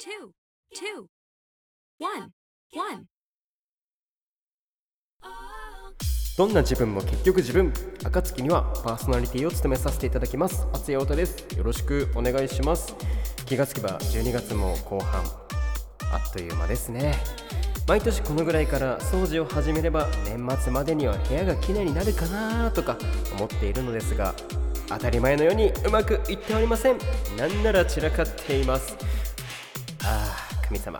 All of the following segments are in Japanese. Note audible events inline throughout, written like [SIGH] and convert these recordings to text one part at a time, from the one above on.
two, two, one, one. どんな自分も結局自分。暁にはパーソナリティを務めさせていただきます。松谷太です。よろしくお願いします。気がつけば12月も後半あっという間ですね。毎年このぐらいから掃除を始めれば年末までには部屋がきれいになるかなとか思っているのですが当たり前のようにうまくいっておりません。なんなら散らかっていますああ神様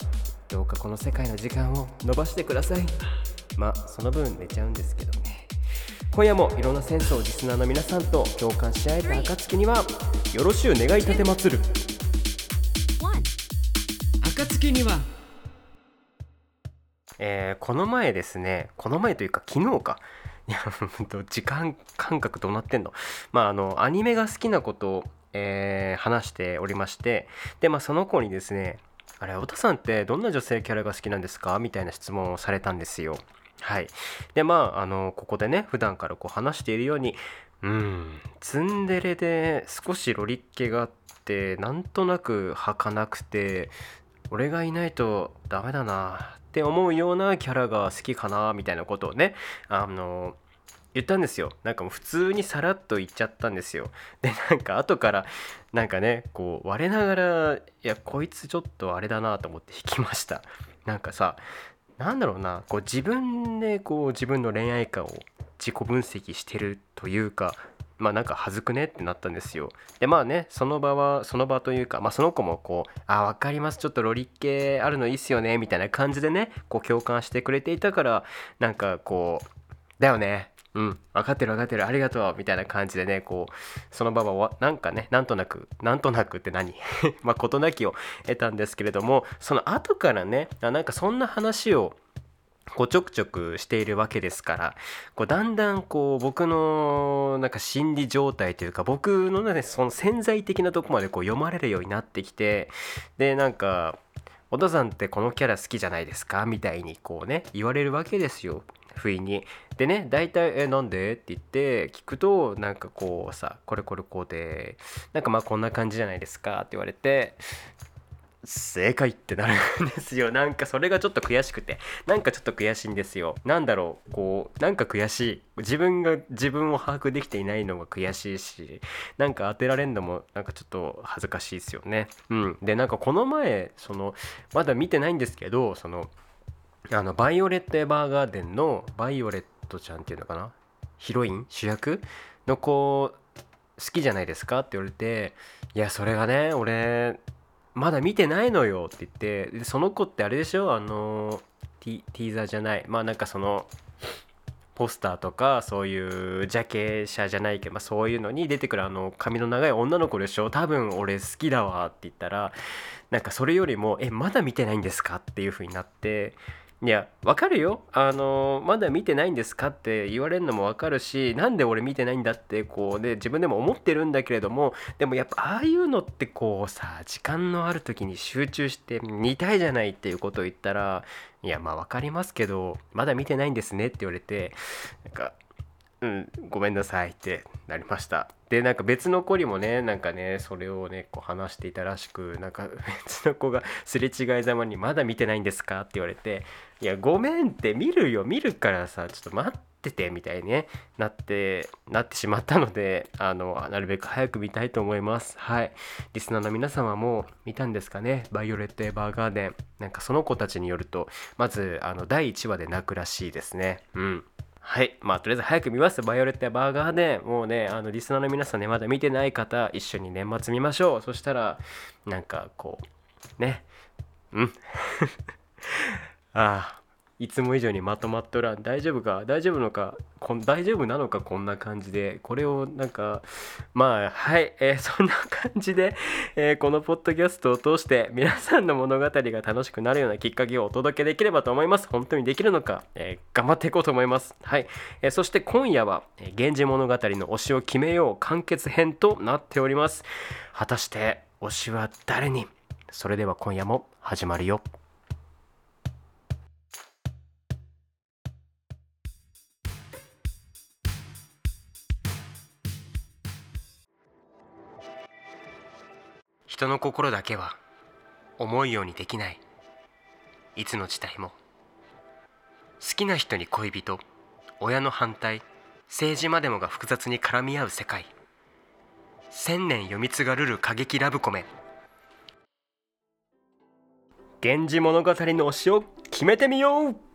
どうかこの世界の時間を伸ばしてください。まあその分寝ちゃうんですけどね。今夜もいろんなセンスをリスナーの皆さんと共感し合えた暁にはよろしゅう願い立てまつる.暁には。えーこの前ですねこの前というか昨日か。いやほんと時間感覚どうなってんの。まああのアニメが好きなことを、えー話しておりましてでまあその子にですねあれ、太田さんってどんな女性キャラが好きなんですか？みたいな質問をされたんですよ。はい。で、まあ、あの、ここでね、普段からこう話しているように、うん、ツンデレで少しロリッケがあって、なんとなく儚くて、俺がいないとダメだなって思うようなキャラが好きかなみたいなことをね、あの、言ったんですよ。なんかもう普通にさらっと言っちゃったんですよ。でなんか後からなんかねこう我ながらいやこいつちょっとあれだなと思って引きました。なんかさなんだろうなこう自分でこう自分の恋愛観を自己分析してるというかまあなんか恥ずくねってなったんですよ。でまあねその場はその場というかまあその子もこう「あ分かります。ちょっとロリッケあるのいいっすよね」みたいな感じでねこう共感してくれていたからなんかこうだよね。うん分かってる分かってる。ありがとう。みたいな感じでねこうその場はなんかねなんとなくなんとなくって何？[LAUGHS] まあ事なきを得たんですけれどもその後からねあなんかそんな話をこうちょくちょくしているわけですからこうだんだんこう僕のなんか心理状態というか僕のねその潜在的なとこまでこう読まれるようになってきてでなんか「お父さんってこのキャラ好きじゃないですか?」みたいにこうね言われるわけですよ。不意に。でね大体「えなんで?」って言って聞くとなんかこうさ「これこれこうでなんかまあこんな感じじゃないですか」って言われて正解ってなるんですよ。[LAUGHS] なんかそれがちょっと悔しくてなんかちょっと悔しいんですよ。なんだろうこうなんか悔しい。自分が自分を把握できていないのが悔しいしなんか当てられんのもなんかちょっと恥ずかしいですよね。うん。でなんかこの前そのまだ見てないんですけどそのあのバイオレット・エヴァーガーデンのバイオレットちゃんっていうのかな？ヒロイン？主役？の子好きじゃないですか？って言われていやそれがね俺まだ見てないのよ。って言ってその子ってあれでしょ？あのティティーザーじゃない。まあなんかそのポスターとかそういうジャケ写じゃないけど、まあ、そういうのに出てくるあの髪の長い女の子でしょ？多分俺好きだわ。って言ったらなんかそれよりも「えまだ見てないんですか?」っていう風になっていやわかるよあのまだ見てないんですかって言われるのもわかるしなんで俺見てないんだってこうね自分でも思ってるんだけれどもでもやっぱああいうのってこうさ時間のある時に集中して見たいじゃないっていうことを言ったらいやまあわかりますけどまだ見てないんですねって言われてなんかうん、ごめんなさいってなりました。で、なんか別の子にもね、なんかね、それをね、こう話していたらしく、なんか別の子がすれ違いざまに、まだ見てないんですかって言われて、いや、ごめんって、見るよ、見るからさ、ちょっと待ってて、みたいにね、なって、なってしまったので、あの、なるべく早く見たいと思います。はい。リスナーの皆様も見たんですかね、バイオレット・エヴァーガーデン。なんかその子たちによると、まず、あの、第1話で泣くらしいですね。うん。はい。まあ、とりあえず早く見ます。バイオレットやバーガーで、もうね、あの、リスナーの皆さんね、まだ見てない方、一緒に年末見ましょう。そしたら、なんか、こう、ね。うん。ああ、いつも以上にまとまっとらん。大丈夫か？大丈夫のか？こん大丈夫なのか？こんな感じで。これを、なんか、まあ、はい。えー [LAUGHS] そんな感じで、えーこのポッドキャストを通して、皆さんの物語が楽しくなるようなきっかけをお届けできればと思います。本当にできるのか、えー頑張っていこうと思います。はい。えそして今夜は、源氏物語の推しを決めよう完結編となっております。果たして推しは誰に？それでは今夜も始まるよ。人の心だけは思うようにできない。いつの時代も。好きな人に恋人親の反対政治までもが複雑に絡み合う世界。千年読み継がるる過激ラブコメ。源氏物語の推しを決めてみよう！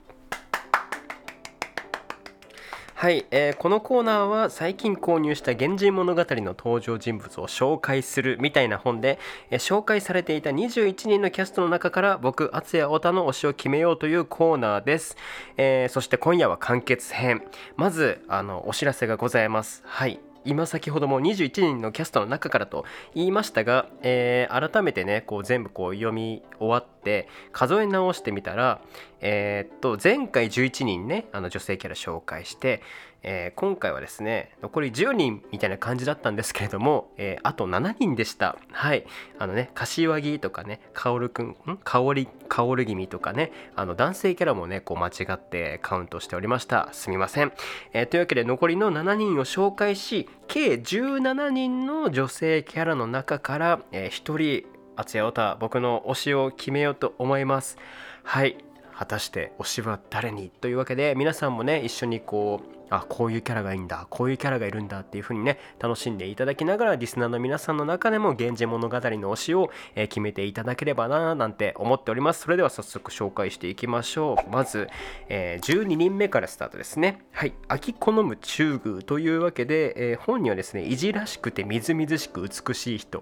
はい、えーこのコーナーは最近購入した「源氏物語」の登場人物を紹介するみたいな本で、えー紹介されていた21人のキャストの中から僕敦也太田の推しを決めようというコーナーです、えーそして今夜は完結編。まずあのお知らせがございます。はい。今先ほども21人のキャストの中からと言いましたが、えー改めてねこう全部こう読み終わって数え直してみたら、えーっと前回11人ねあの女性キャラ紹介して、えー今回はですね残り10人みたいな感じだったんですけれども、えーあと7人でした。はい。あのね柏木とかね薫くんん？香り薫君とかねあの男性キャラもねこう間違ってカウントしておりました。すみません、えーというわけで残りの7人を紹介し計17人の女性キャラの中から、え1人敦也太田僕の推しを決めようと思います。はい。果たして推しは誰に？というわけで皆さんもね一緒にこうあこういうキャラがいいんだこういうキャラがいるんだっていう風にね楽しんでいただきながらリスナーの皆さんの中でも「源氏物語」の推しを、えー決めていただければななんて思っておりますそれでは早速紹介していきましょうまず、えー12人目からスタートですねはい「秋好む中宮」というわけで、えー本にはですねいじらしくてみずみずしく美しい人っ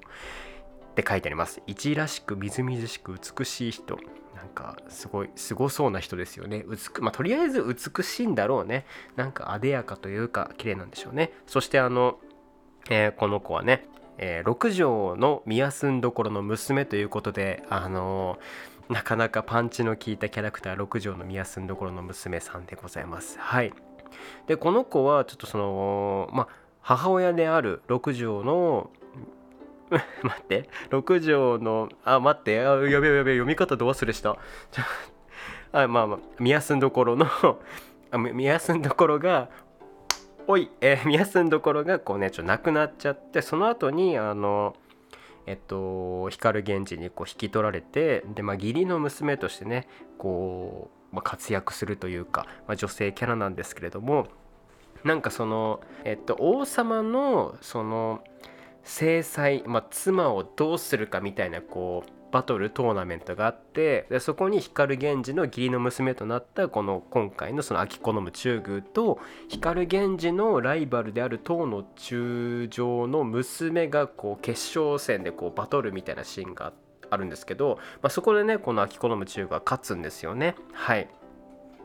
て書いてあります。いじらしくみずみずしく美しい人。なんかすごいすごそうな人ですよね。美まあ、とりあえず美しいんだろうね。なんか艶やかというか綺麗なんでしょうね。そしてあの、えーこの子はね、えー六条の宮住所の娘ということで、あのーなかなかパンチの効いたキャラクター六条の宮住所の娘さんでございます。はい。でこの子はちょっとそのまあ母親である六条の [LAUGHS] 待って。六条のあ待って。あやべやべ読み方ど忘れした。ちょあまあまあ宮住所の [LAUGHS] あみ宮住所がおい、えー、宮住所がこうねちょっと亡くなっちゃってその後にあのえっと光源氏にこう引き取られてでまあ義理の娘としてねこう、まあ、活躍するというか、まあ、女性キャラなんですけれどもなんかそのえっと王様のその制裁、まあ、妻をどうするかみたいなこうバトルトーナメントがあってでそこに光源氏の義理の娘となったこの今回のその秋好む中宮と光源氏のライバルである唐の中将の娘がこう決勝戦でこうバトルみたいなシーンがあるんですけど、まあ、そこでねこの秋好む中宮が勝つんですよね。はい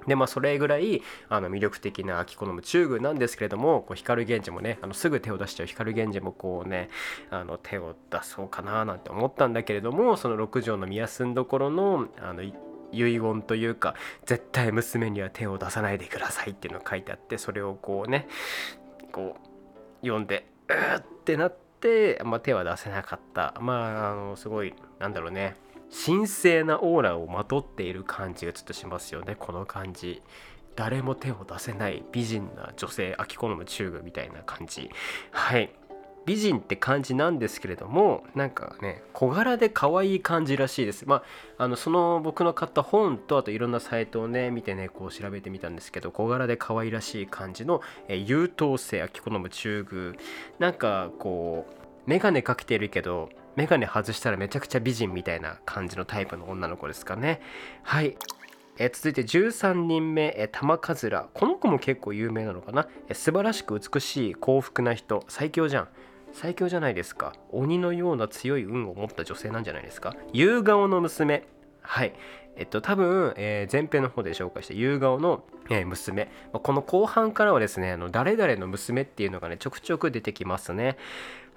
でまあそれぐらいあの魅力的な秋好む中宮なんですけれどもこう光源氏もねあのすぐ手を出しちゃう光源氏もこうねあの手を出そうかななんて思ったんだけれどもその六条の宮住所のあの遺言というか絶対娘には手を出さないでくださいっていうのが書いてあってそれをこうねこう読んでうーってなって、まあ、手は出せなかった。まああのすごいなんだろうね。神聖なオーラをまとっている感じがちょっとしますよね。この感じ。誰も手を出せない美人な女性秋好む中宮みたいな感じ。はい。美人って感じなんですけれどもなんかね小柄で可愛い感じらしいです。まああのその僕の買った本とあといろんなサイトをね見てねこう調べてみたんですけど小柄で可愛らしい感じの、えー優等生秋好む中宮なんかこう眼鏡かけてるけど眼鏡外したらめちゃくちゃ美人みたいな感じのタイプの女の子ですかね。はい。え続いて13人目、え玉かずらこの子も結構有名なのかな、え素晴らしく美しい幸福な人。最強じゃん。最強じゃないですか。鬼のような強い運を持った女性なんじゃないですか？夕顔の娘。はい。えっと多分、えー前編の方で紹介した夕顔の、えー娘。この後半からはですねあの誰々の娘っていうのがねちょくちょく出てきますね。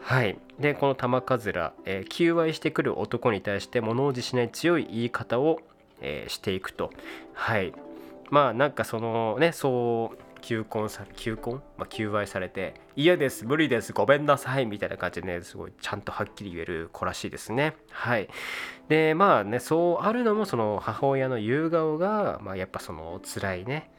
はい。でこの玉かずら、えー求愛してくる男に対して物おじしない強い言い方を、えーしていくと。はい。まあなんかそのねそう求婚さ求婚、まあ、求愛されて嫌です無理ですごめんなさいみたいな感じでねすごいちゃんとはっきり言える子らしいですね。はい。でまあねそうあるのもその母親の夕顔が、まあ、やっぱその辛いね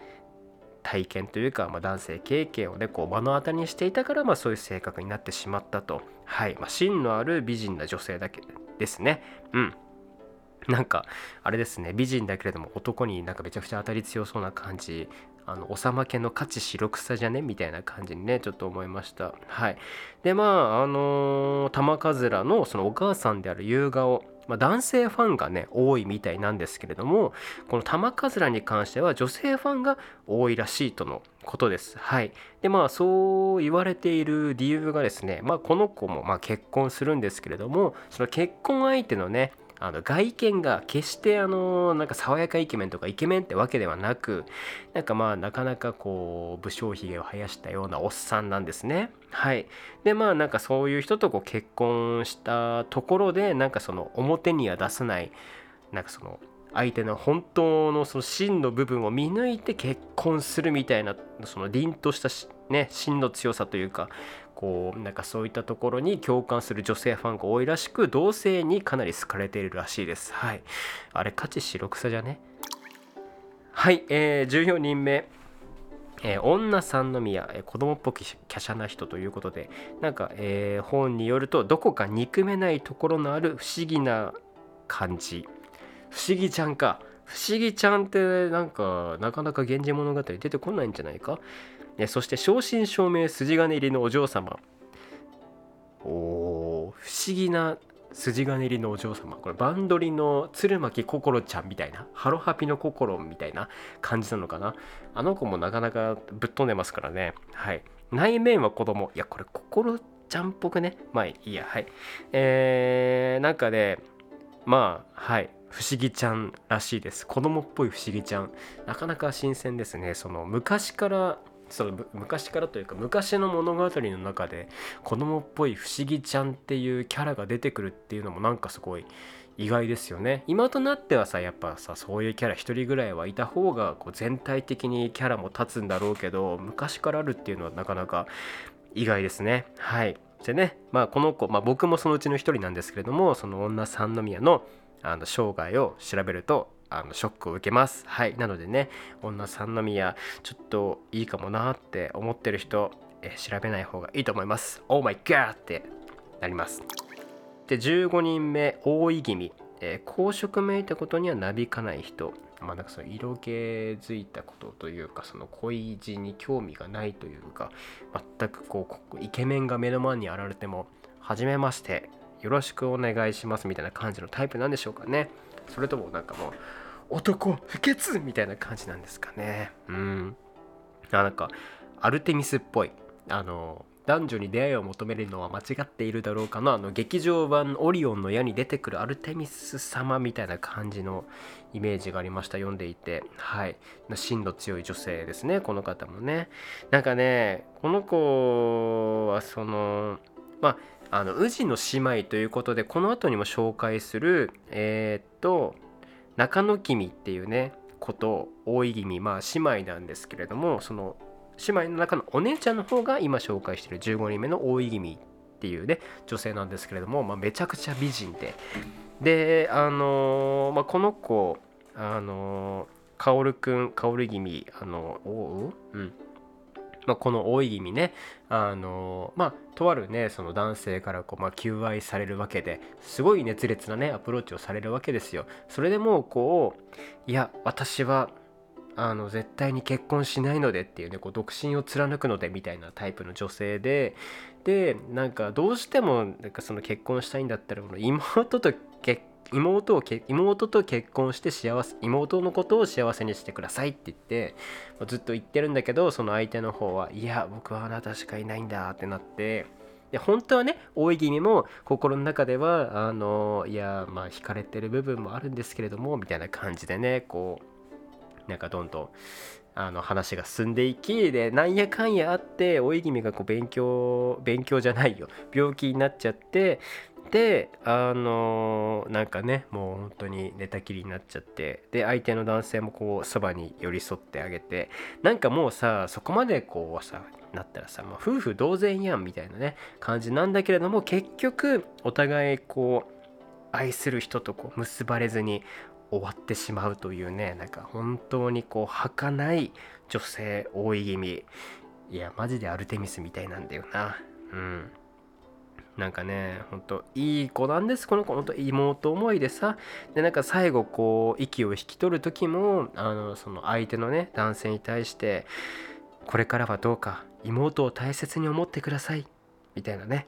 体験というか、まあ、男性経験をねこう目の当たりにしていたから、まあ、そういう性格になってしまったと。はい、まあ、芯のある美人な女性だけですね。うん。なんかあれですね。美人だけれども男になんかめちゃくちゃ当たり強そうな感じ。あのおさまけの価値白草じゃね？みたいな感じにねちょっと思いました。はい。でまああのー、玉らのそのお母さんである夕顔まあ、男性ファンがね多いみたいなんですけれどもこの玉らに関しては女性ファンが多いらしいとのことです。はい、でまあそう言われている理由がですね、まあ、この子もま結婚するんですけれどもその結婚相手のねあの外見が決してあのなんか爽やかイケメンとかイケメンってわけではなくなんかまあなかなかこう武将髭を生やしたようなおっさんなんですね。はいでまあなんかそういう人とこう結婚したところでなんかその表には出さないなんかその相手の本当のその真の部分を見抜いて結婚するみたいなその凛としたね真の強さというかこうなんかそういったところに共感する女性ファンが多いらしく同性にかなり好かれているらしいです。はい。あれ価値白草じゃね？はい、えー、14人目えー、女三宮、えー、子供っぽく華奢な人ということで。なんか、えー、本によるとどこか憎めないところのある不思議な感じ。不思議ちゃんか。不思議ちゃんってなんかなかなか源氏物語出てこないんじゃないか？そして正真正銘筋金入りのお嬢様。おお不思議な筋金入りのお嬢様。これバンドリの鶴巻心ちゃんみたいなハロハピの心みたいな感じなのかな。あの子もなかなかぶっ飛んでますからね。はい。内面は子供。いやこれ心ちゃんっぽくね。まあいいや。はい。えー、なんかねまあはい。不思議ちゃんらしいです。子供っぽい不思議ちゃん。なかなか新鮮ですね。その昔からその昔からというか昔の物語の中で子供っぽい不思議ちゃんっていうキャラが出てくるっていうのもなんかすごい意外ですよね。今となってはさやっぱさそういうキャラ一人ぐらいはいた方がこう全体的にキャラも立つんだろうけど昔からあるっていうのはなかなか意外ですね。はい。でねまあこの子、まあ、僕もそのうちの一人なんですけれどもその女三宮のあの生涯を調べるとあのショックを受けます。はい。なのでね、女三宮、ちょっといいかもなって思ってる人、え調べない方がいいと思います。Oh my god! ってなります。で、15人目、大い気味。え、公職めいたことにはなびかない人。まあ、なんかその色気づいたことというかその恋路に興味がないというか全くこうイケメンが目の前に現れても「はじめましてよろしくお願いします」みたいな感じのタイプなんでしょうかねそれともなんかもう男不潔みたいな感じなんですかね。うん。なんかアルテミスっぽい。あの男女に出会いを求めるのは間違っているだろうかのあの劇場版オリオンの矢に出てくるアルテミス様みたいな感じのイメージがありました。読んでいて。はい。芯の強い女性ですね。この方もね。なんかねこの子はそのまああの宇治の姉妹ということでこの後にも紹介するえー、っと中野君っていうねこと大井君まあ姉妹なんですけれどもその姉妹の中のお姉ちゃんの方が今紹介している15人目の大井君っていうね女性なんですけれども、まあ、めちゃくちゃ美人で。であのー、まあ、この子あのー、薫くん薫君あのおう？うん。まあ、この大い気味ねあのまあとあるねその男性からこう、まあ、求愛されるわけですごい熱烈なねアプローチをされるわけですよ。それでもうこういや私はあの絶対に結婚しないのでっていうねこう独身を貫くのでみたいなタイプの女性ででなんかどうしてもなんかその結婚したいんだったらこの妹と結妹をけ妹と結婚して幸せ妹のことを幸せにしてくださいって言ってずっと言ってるんだけどその相手の方はいや僕はあなたしかいないんだってなってで本当はね大い気味も心の中ではあのいやまあ惹かれてる部分もあるんですけれどもみたいな感じでねこうなんかどんどんあの話が進んでいきでなんやかんやあって大い気味がこう勉強勉強じゃないよ。病気になっちゃってであのなんかねもう本当に寝たきりになっちゃってで相手の男性もこうそばに寄り添ってあげてなんかもうさそこまでこうさなったらさ、まあ、夫婦同然やんみたいなね感じなんだけれども結局お互いこう愛する人とこう結ばれずに終わってしまうというねなんか本当にこう儚い女性多い気味。いやマジでアルテミスみたいなんだよな。うん。なんかねほんといい子なんです。この子ほんと妹思いでさ。でなんか最後こう息を引き取る時もあのその相手のね男性に対して「これからはどうか妹を大切に思ってください」みたいなね。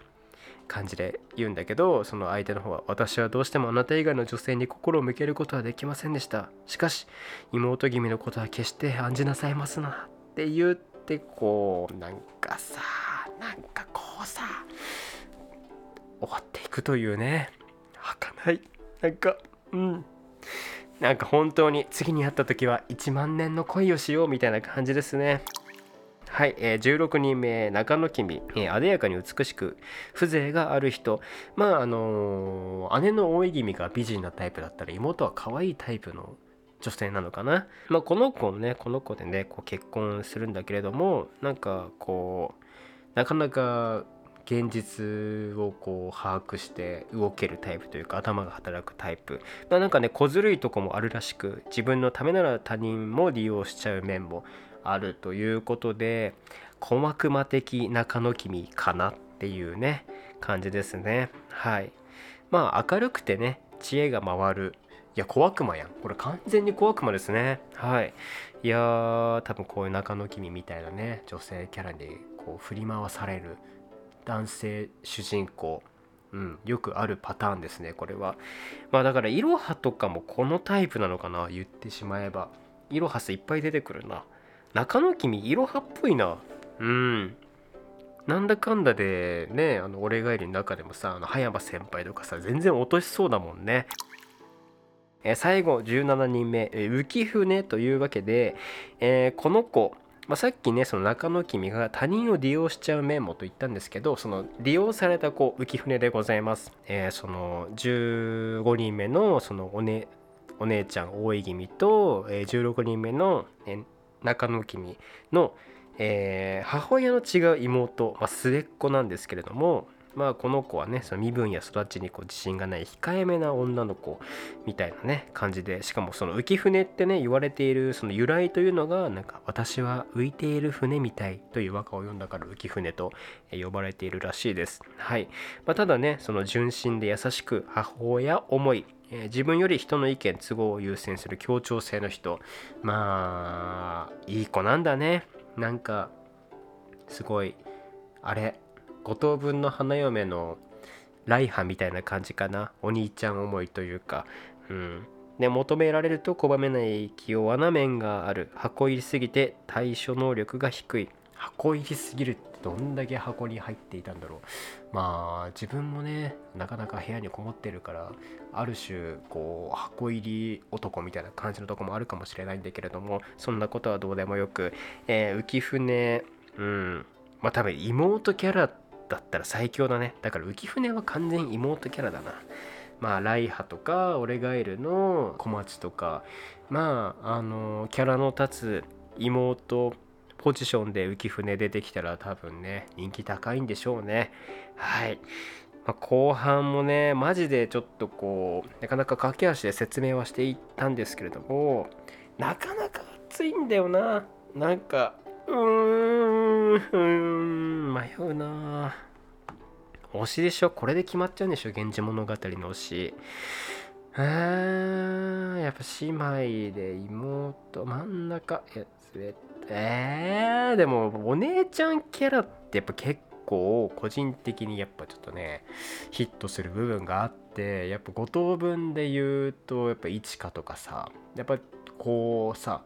感じで言うんだけどその相手の方は「私はどうしてもあなた以外の女性に心を向けることはできませんでした。しかし妹君のことは決して案じなさいますな」って言ってこうなんかさなんかこうさ終わっていくというね。儚い。なんかうん。なんか本当に次に会った時は1万年の恋をしようみたいな感じですね。はい、えー、16人目中野君、えー、艶やかに美しく風情がある人。まああのー、姉の大井君が美人なタイプだったら妹は可愛いタイプの女性なのかな、まあ、この子ねこの子でねこう結婚するんだけれどもなんかこうなかなか現実をこう把握して動けるタイプというか頭が働くタイプ、まあ、なんかね小ずるいとこもあるらしく自分のためなら他人も利用しちゃう面もあるということで小悪魔的中野君かなっていうね感じですね。はい。まあ明るくてね知恵が回る。いや小悪魔やん。これ完全に小悪魔ですね。はい。いやー多分こういう中野君みたいなね女性キャラにこう振り回される。男性主人公。うん、よくあるパターンですねこれは。まあだからイロハとかもこのタイプなのかな言ってしまえば。イロハスいっぱい出てくるな。中野君イロハっぽいな。うん。なんだかんだでねあの俺帰りの中でもさあの葉山先輩とかさ全然落としそうだもんね。え最後17人目。浮舟というわけで、えー、この子。まあ、さっきねその中野君が他人を利用しちゃう面もと言ったんですけどその利用された子浮舟でございます、えー、その15人目のそのお,、ね、お姉ちゃん大井君と、えー、16人目の、え中野君の、えー、母親の違う妹、まあ、末っ子なんですけれどもまあこの子はねその身分や育ちにこう自信がない控えめな女の子みたいなね感じでしかもその浮舟ってね言われているその由来というのがなんか私は浮いている船みたいという和歌を読んだから浮舟と呼ばれているらしいです。はい、まあ、ただねその純真で優しく母親思いえ自分より人の意見都合を優先する協調性の人。まあいい子なんだね。なんかすごいあれ五等分の花嫁のライハみたいな感じかな。お兄ちゃん思いというか。うん。で求められると拒めない器用な面がある。箱入りすぎて対処能力が低い。箱入りすぎるってどんだけ箱に入っていたんだろう。まあ自分もねなかなか部屋にこもってるからある種こう箱入り男みたいな感じのとこもあるかもしれないんだけれどもそんなことはどうでもよく、えー、浮舟うんまあ多分妹キャラだったら最強だね。だから浮舟は完全妹キャラだな。まあライハとかオレガエルの小町とかまああのキャラの立つ妹ポジションで浮舟出てきたら多分ね人気高いんでしょうね。はい、まあ、後半もねマジでちょっとこうなかなか駆け足で説明はしていったんですけれどもなかなか熱いんだよな。なんかうーん迷うな。推しでしょ？これで決まっちゃうんでしょ？源氏物語の推し。うーやっぱ姉妹で妹真ん中いやえー、でもお姉ちゃんキャラってやっぱ結構個人的にやっぱちょっとねヒットする部分があってやっぱ5等分で言うとやっぱ一花とかさやっぱこうさ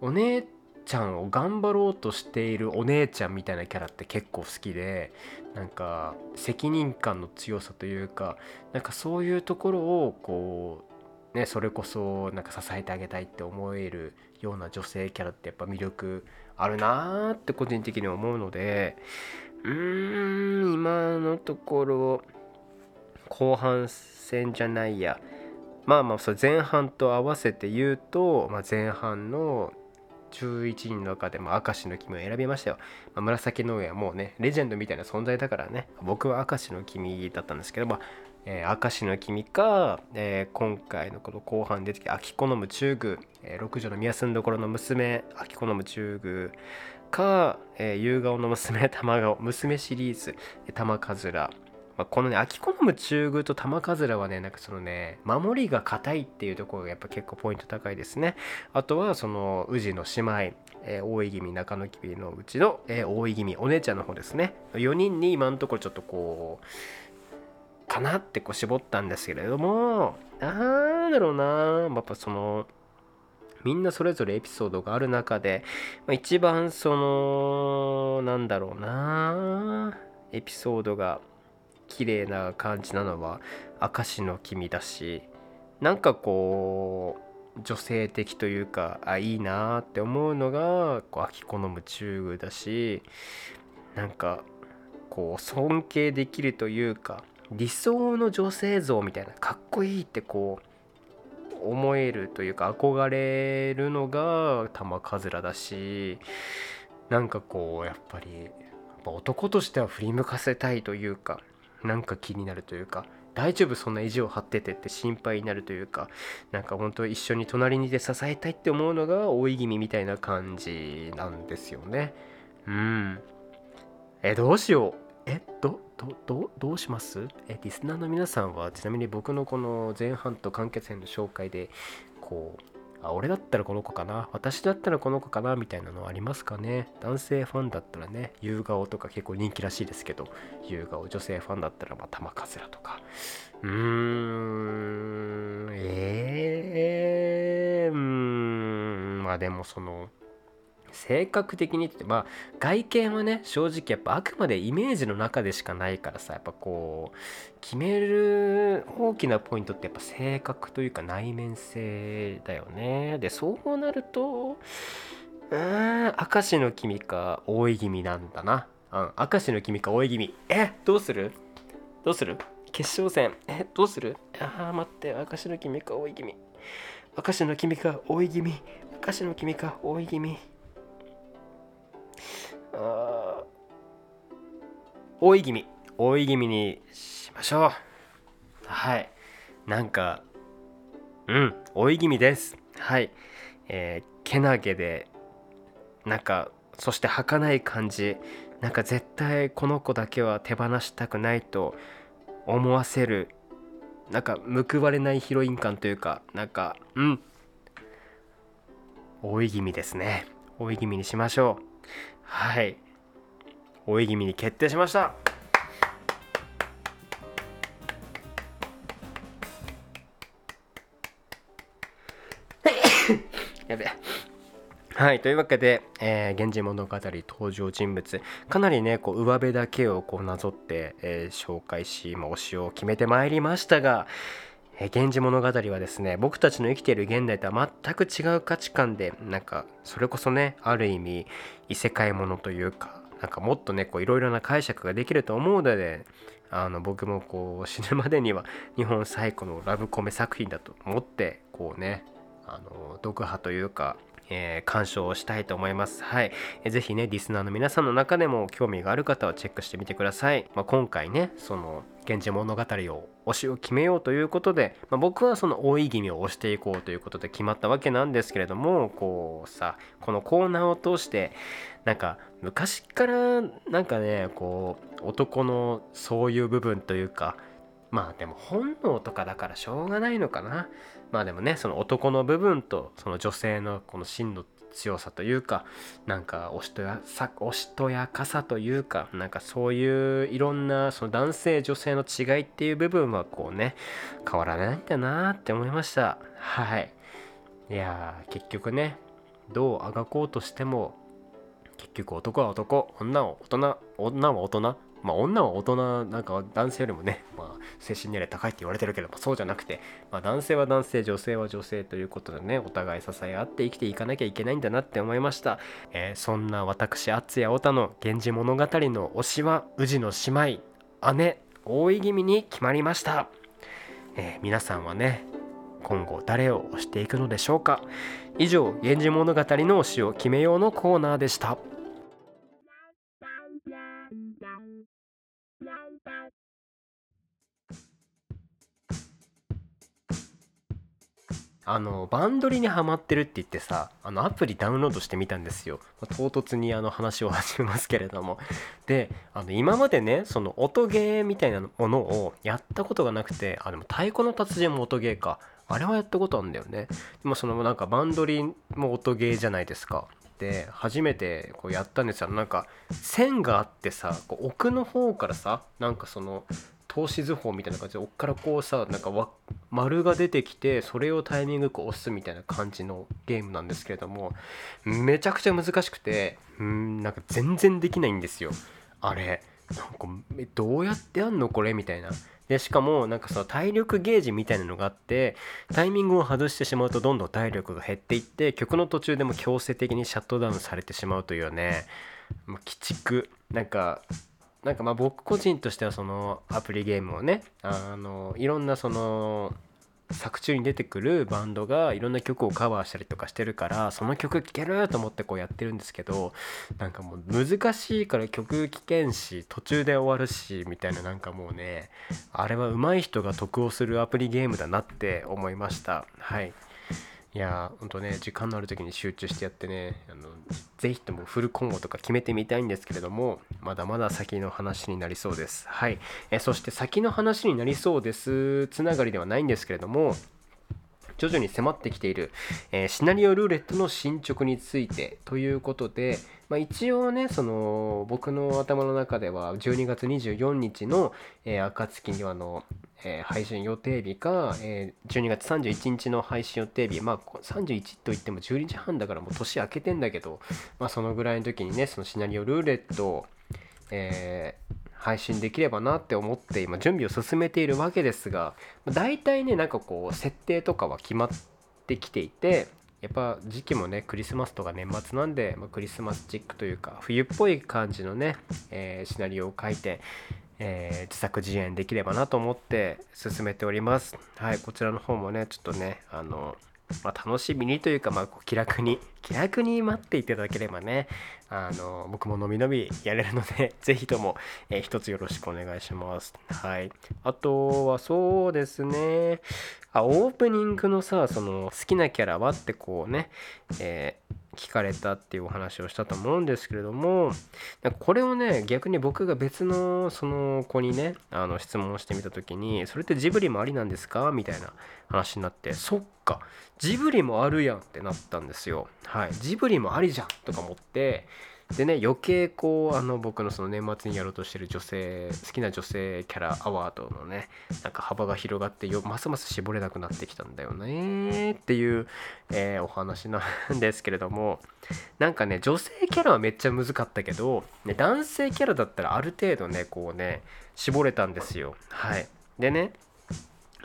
お姉ちゃんを頑張ろうとしているお姉ちゃんみたいなキャラって結構好きでなんか責任感の強さというかなんかそういうところをこうねそれこそなんか支えてあげたいって思えるような女性キャラってやっぱ魅力あるなーって個人的に思うのでうーん今のところ後半戦じゃないやまあまあそ前半と合わせて言うと、まあ、前半の11人の中でも明石の君を選びましたよ。まあ、紫の上はもうね、レジェンドみたいな存在だからね、僕は明石の君だったんですけど、まあ、えー、明石の君か、えー、今回のこの後半出てきた秋子の夢中宮、えー、六女の宮住んどころの娘、秋子の夢中宮か、えー、夕顔の娘、玉顔、娘シリーズ、玉かずら、このね秋好む中宮と玉かずらはねなんかそのね守りが硬いっていうところがやっぱ結構ポイント高いですね。あとはその宇治の姉妹えー、大井君中野君のうちの、えー、大井君お姉ちゃんの方ですね。4人に今のところちょっとこうかなってこう絞ったんですけれどもなんだろうな。やっぱそのみんなそれぞれエピソードがある中で、まあ、一番そのなんだろうな。エピソードが綺麗な感じなのは明石の君だしなんかこう女性的というかあいいなって思うのがこう秋好む中宮だしなんかこう尊敬できるというか理想の女性像みたいなかっこいいってこう思えるというか憧れるのが玉らだしなんかこうやっぱり男としては振り向かせたいというかなんか気になるというか大丈夫そんな意地を張っててって心配になるというかなんか本当一緒に隣にいて支えたいって思うのが大い気味みたいな感じなんですよね。うん。えどうしよう。えどどどうします？えリスナーの皆さんはちなみに僕のこの前半と完結編の紹介でこうあ俺だったらこの子かな？私だったらこの子かな？みたいなのありますかね？男性ファンだったらね夕顔とか結構人気らしいですけど夕顔女性ファンだったらまあ玉かずらとか。うーんええー、うんまあでもその性格的にってまあ外見はね正直やっぱあくまでイメージの中でしかないからさやっぱこう決める大きなポイントってやっぱ性格というか内面性だよね。でそうなるとうん明石の君か大い気味なんだな。うん明石の君か大い気味えどうする？どうする？決勝戦。えどうする？ああ待って明石の君か大い気味明石の君か大い気味明石の君か大い気味多い気味多い気味にしましょう。はい。なんかうん多い気味です。はい。えー、けなげでなんかそして儚い感じ。なんか絶対この子だけは手放したくないと思わせるなんか報われないヒロイン感というかなんかうん。多い気味ですね。多い気味にしましょう。はい。追い気味に決定しました。[COUGHS] やべはい。というわけで、えー、源氏物語登場人物、かなりね、こう、上辺だけをこうなぞって、えー、紹介し、まあ、推しを決めてまいりましたが、え源氏物語はですね僕たちの生きている現代とは全く違う価値観でなんかそれこそねある意味異世界ものというかなんかもっとねこういろいろな解釈ができると思うのであの僕もこう死ぬまでには日本最古のラブコメ作品だと思ってこうねあの読破というかえー、鑑賞をしたいと思います。はい。えー、ぜひね、リスナーの皆さんの中でも興味がある方はチェックしてみてください。まあ、今回ね、その、源氏物語を推しを決めようということで、まあ、僕はその多い気味を推していこうということで決まったわけなんですけれどもこうさこのコーナーを通してなんか昔からなんかねこう男のそういう部分というかまあでも本能とかだからしょうがないのかなまあでもねその男の部分とその女性のこの真の強さというかなんかおしとやさおしとやかさというかなんかそういういろんなその男性女性の違いっていう部分はこうね変わらないんだなって思いました。はい。いや結局ねどうあがこうとしても結局男は男女は大人女は大人まあ、女は大人なんか男性よりもね、まあ、精神年齢高いって言われてるけど、そうじゃなくて、まあ、男性は男性女性は女性ということでねお互い支え合って生きていかなきゃいけないんだなって思いました、えー、そんな私厚谷太田の「源氏物語」の推しは宇治の姉妹姉大井気味に決まりました、えー、皆さんはね今後誰を推していくのでしょうか。以上「源氏物語」の推しを決めようのコーナーでした。あのバンドリにハマってるって言ってさあのアプリダウンロードしてみたんですよ、まあ唐突にあの話を始めますけれども。であの今までねその音ゲーみたいなものをやったことがなくてあでも太鼓の達人も音ゲーか。あれはやったことあるんだよね。でもそのなんかバンドリも音ゲーじゃないですか。で初めてこうやったんですよ。なんか線があってさこう奥の方からさなんかその透視図法みたいな感じで奥からこうさなんかわ丸が出てきてそれをタイミングよく押すみたいな感じのゲームなんですけれどもめちゃくちゃ難しくてうんなんか全然できないんですよ。あれなんかどうやってやんの？これ？みたいな。でしかもなんかその体力ゲージみたいなのがあってタイミングを外してしまうとどんどん体力が減っていって曲の途中でも強制的にシャットダウンされてしまうというねもう鬼畜。なんかなんかまあ僕個人としてはそのアプリゲームをねあのいろんなその作中に出てくるバンドがいろんな曲をカバーしたりとかしてるからその曲聴けると思ってこうやってるんですけどなんかもう難しいから曲聴けんし途中で終わるしみたいななんかもうねあれは上手い人が得をするアプリゲームだなって思いました。はい。いやーほんとね時間のある時に集中してやってねあのぜひともフルコンボとか決めてみたいんですけれどもまだまだ先の話になりそうです。はい。えそして先の話になりそうですつながりではないんですけれども徐々に迫ってきている、えーシナリオルーレットの進捗についてということで、まあ、一応ねその僕の頭の中では12月24日の、えー、暁にはの、えー配信予定日か、えー12月31日の配信予定日まあ31といっても12時半だからもう年明けてんだけど、まあ、そのぐらいの時にねそのシナリオルーレットを、えー配信できればなって思って今準備を進めているわけですが大体ねなんかこう設定とかは決まってきていてやっぱ時期もねクリスマスとか年末なんで、まあ、クリスマスチックというか冬っぽい感じのね、えーシナリオを書いて、えー自作自演できればなと思って進めております。はいこちらの方もねちょっとねあのまあ、楽しみにというか、まあ、気楽に気楽に待っていただければねあの僕ものびのびやれるので [LAUGHS] 是非とも、えー一つよろしくお願いします。はい。あとはそうですね。あオープニングのさその好きなキャラはってこうね、えー聞かれたっていうお話をしたと思うんですけれどもなんかこれをね逆に僕が別のその子にねあの質問をしてみた時に「それってジブリもありなんですか?」みたいな話になってそっかジブリもあるやんってなったんですよはいジブリもありじゃんとか思ってでね余計こうあの僕のその年末にやろうとしてる女性好きな女性キャラアワードのねなんか幅が広がってよますます絞れなくなってきたんだよねっていう、えーお話なんですけれどもなんかね女性キャラはめっちゃ難かったけど、ね、男性キャラだったらある程度ねこうね絞れたんですよ。はい。でね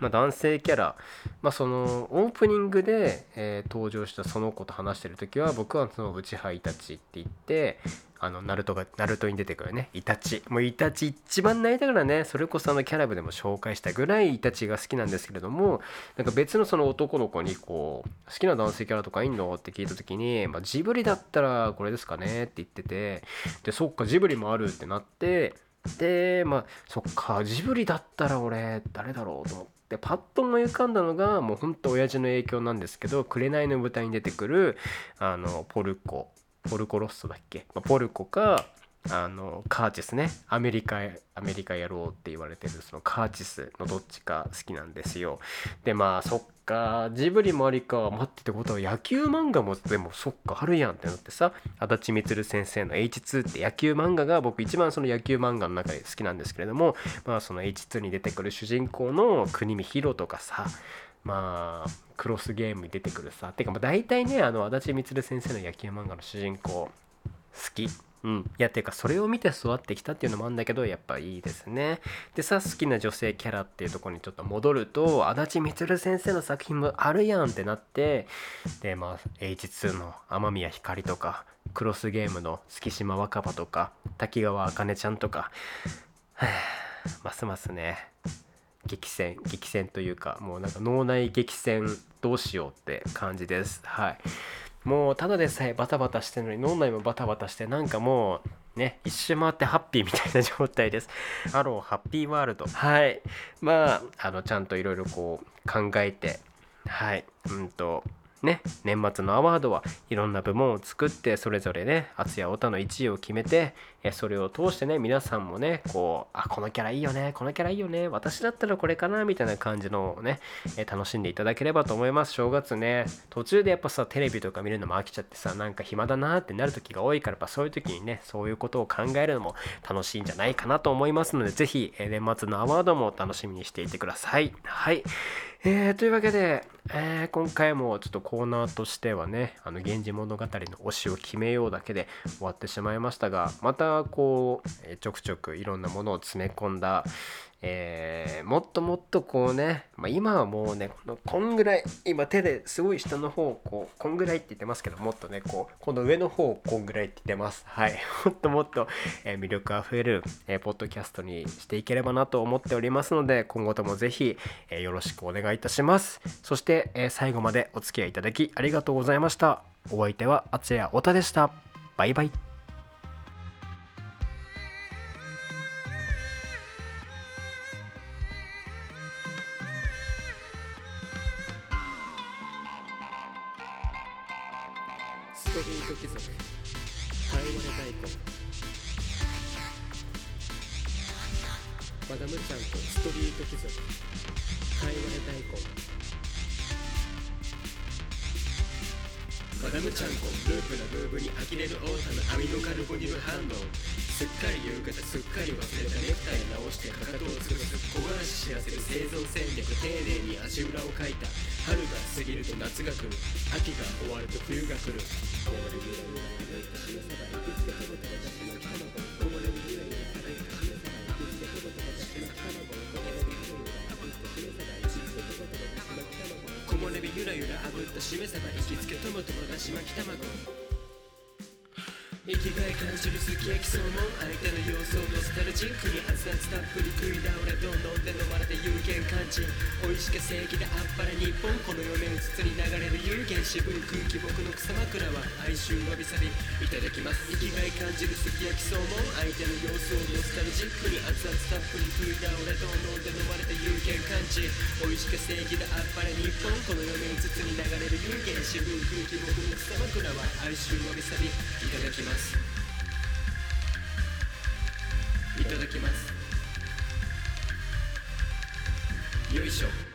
まあ、男性キャラ、まあ、そのオープニングで、えー登場したその子と話してる時は僕はその内葉イタチって言ってあのナルトがナルトに出てくるね。イタチ。もうイタチ一番泣いたからね。それこそあのキャラブでも紹介したぐらいイタチが好きなんですけれどもなんか別のその男の子にこう好きな男性キャラとかいんのって聞いた時に、まあ、ジブリだったらこれですかねって言っててでそっかジブリもあるってなってでまあそっかジブリだったら俺誰だろうと思ってでパッと思い浮かんだのがもうほんと親父の影響なんですけど「紅の舞台」に出てくるあのポルコポルコロッソだっけ、まあポルコかあのカーチスね。アメリカアメリカやろうって言われてるそのカーチスのどっちか好きなんですよ。でまあそっかジブリもありか待ってってことは野球漫画もでもそっかあるやんってなってさ足立みつる先生の H2 って野球漫画が僕一番その野球漫画の中で好きなんですけれどもまあその H2 に出てくる主人公の国見ヒロとかさまあクロスゲームに出てくるさてかまあ大体ねあの足立みつる先生の野球漫画の主人公好き。うん、いやっていうかそれを見て育ってきたっていうのもあるんだけどやっぱいいですね。でさ好きな女性キャラっていうとこにちょっと戻ると足立みつる先生の作品もあるやんってなってでまあ H2 の雨宮ひかりとかクロスゲームの月島若葉とか滝川あかねちゃんとかはあ [SIGHS] ますますね激戦激戦というかもうなんか脳内激戦どうしようって感じです。はい。もうただでさえバタバタしてるのに脳内もバタバタしてなんかもうね一周回ってハッピーみたいな状態です。ハローハッピーワールド。はい。まああのちゃんといろいろこう考えてはい。うんとね年末のアワードはいろんな部門を作ってそれぞれね厚や太の1位を決めてそれを通してね皆さんもねこうあこのキャラいいよねこのキャラいいよね私だったらこれかなみたいな感じのね楽しんでいただければと思います。正月ね途中でやっぱさテレビとか見るのも飽きちゃってさなんか暇だなってなる時が多いからやっぱそういう時にねそういうことを考えるのも楽しいんじゃないかなと思いますので是非年末のアワードも楽しみにしていてください。はい。えー、というわけで、えー、今回もちょっとコーナーとしてはね「あの源氏物語」の推しを決めようだけで終わってしまいましたがまたこう、えちょくちょくいろんなものを詰め込んだ、えー、もっともっとこうね、まあ、今はもうねこのこんぐらい今手ですごい下の方をこうこんぐらいって言ってますけどもっとねこうこの上の方こんぐらいって言ってます。はい。[LAUGHS] もっともっと、えー、魅力あふれる、えー、ポッドキャストにしていければなと思っておりますので今後ともぜひ、えー、よろしくお願いいたします。そして、え最後までお付き合いいただきありがとうございました。お相手はあつやおたでした。バイバイ。終わると冬が来る木漏れ日ゆらゆらあぶったしめさば行きつけトマトのだし巻き卵生きがい感じるすき焼きその相手の様子をノスタルジックに熱々たっぷり食い倒れどんどんで飲まれて有限感知美味しか正義であっぱれ日本この世面うつつに流れる有限渋い空気僕の草枕は哀愁わびさびいただきます生きがい感じるすき焼きその相手の様子をノスタルジックに熱々たっぷり食い倒れどんどんで飲まれて有限感知美味しか正義であっぱれ日本この世面うつつに流れる有限渋い空気僕の草枕は哀愁わびさびいただきますますいただきます。よいしょ。